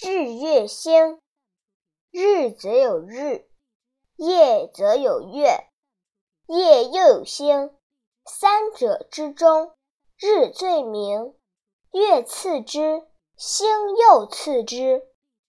日月星日则有日夜则有月夜又有星三者之中日最明月次之星又次之。